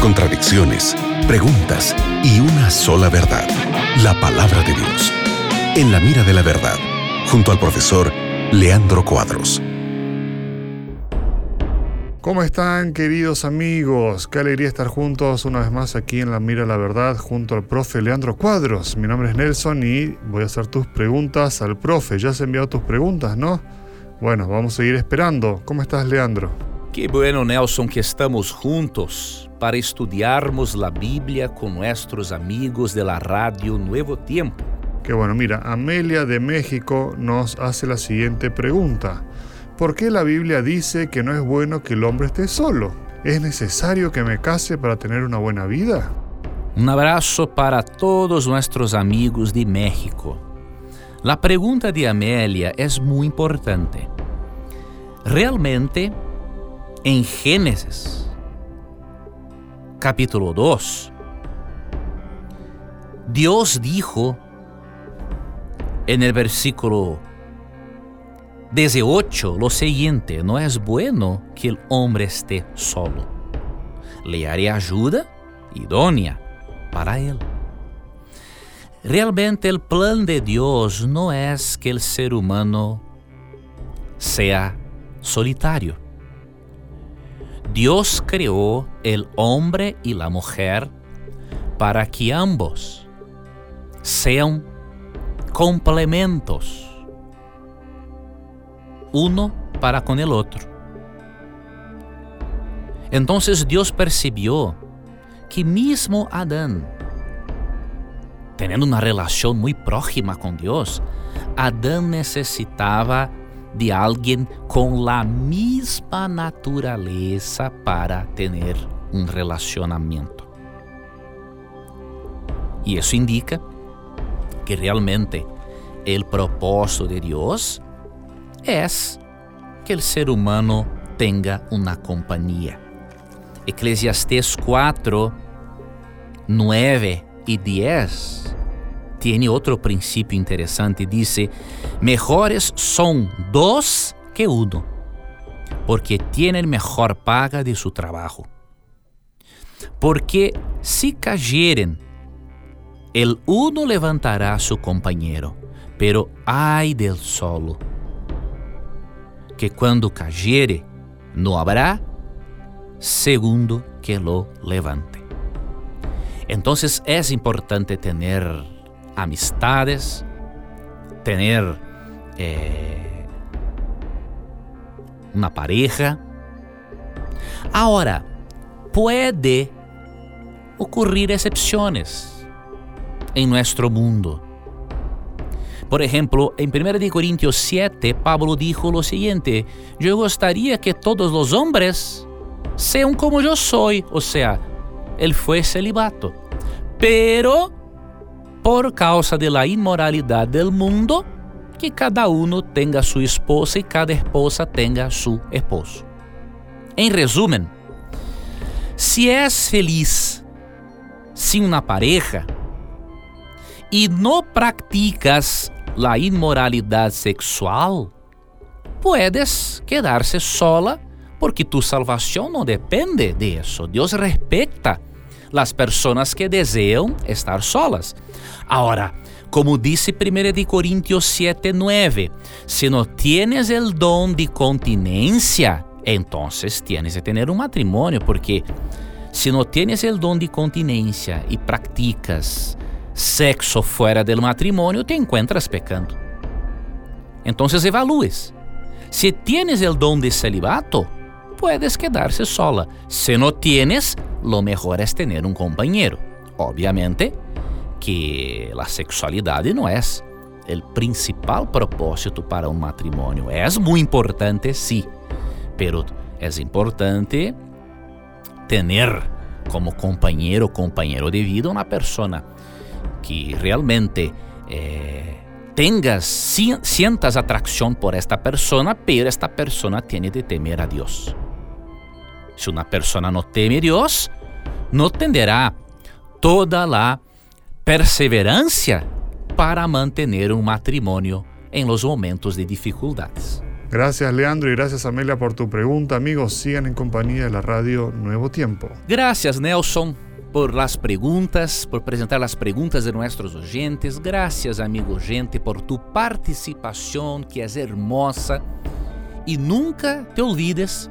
contradicciones, preguntas y una sola verdad, la palabra de Dios. En la mira de la verdad, junto al profesor Leandro Cuadros. ¿Cómo están queridos amigos? Qué alegría estar juntos una vez más aquí en La Mira de la Verdad junto al profe Leandro Cuadros. Mi nombre es Nelson y voy a hacer tus preguntas al profe. Ya has enviado tus preguntas, ¿no? Bueno, vamos a seguir esperando. ¿Cómo estás Leandro? Que bueno, Nelson, que estamos juntos para estudiarmos la Biblia con nuestros amigos de la radio Nuevo Tiempo. Qué bueno, mira, Amelia de México nos hace la siguiente pregunta. ¿Por qué la Biblia dice que no es bueno que el hombre esté solo? ¿Es necesario que me case para tener una buena vida? Un abrazo para todos nuestros amigos de México. La pregunta de Amelia es muy importante. Realmente, en Génesis, capítulo 2, Dios dijo en el versículo 18 lo siguiente, no es bueno que el hombre esté solo. Le haré ayuda idónea para él. Realmente el plan de Dios no es que el ser humano sea solitario. Dios creó el hombre y la mujer para que ambos sean complementos uno para con el otro. Entonces Dios percibió que mismo Adán, teniendo una relación muy próxima con Dios, Adán necesitaba de alguien con la misma naturaleza para tener un relacionamiento. Y eso indica que realmente el propósito de Dios es que el ser humano tenga una compañía. Eclesiastés 4, 9 y 10 tiene otro principio interesante. Dice, mejores son dos que uno, porque tienen mejor paga de su trabajo. Porque si cayeren, el uno levantará a su compañero, pero ay del solo que quando cayere, no habrá segundo que lo levante. Entonces es importante tener amistades, tener eh, una pareja. Ahora, puede ocurrir excepciones en nuestro mundo. Por ejemplo, en 1 Corintios 7, Pablo dijo lo siguiente, yo gustaría que todos los hombres sean como yo soy, o sea, él fue celibato. Pero, por causa de la inmoralidad del mundo, que cada uno tenga su esposa y cada esposa tenga su esposo. En resumen, si es feliz sin una pareja y no practicas la inmoralidad sexual, puedes quedarse sola porque tu salvación no depende de eso. Dios respeta las personas que desean estar solas. Ahora, como dice 1 Corintios 7, 9, si no tienes el don de continencia, entonces tienes que tener un matrimonio, porque si no tienes el don de continencia y practicas sexo fuera del matrimonio, te encuentras pecando. Entonces evalúes. Si tienes el don de celibato, puedes quedarse sola. Si no tienes, lo mejor es tener un compañero. Obviamente que la sexualidad no es el principal propósito para un matrimonio. Es muy importante, sí, pero es importante tener como compañero compañero de vida una persona que realmente eh, tengas, sientas atracción por esta persona, pero esta persona tiene de temer a Dios. Si una persona no teme a Dios, no tendrá toda la perseverancia para mantener un matrimonio en los momentos de dificultades. Gracias Leandro y gracias Amelia por tu pregunta. Amigos, sigan en compañía de la radio Nuevo Tiempo. Gracias Nelson por las preguntas, por presentar las preguntas de nuestros oyentes. Gracias amigo gente por tu participación que es hermosa. Y nunca te olvides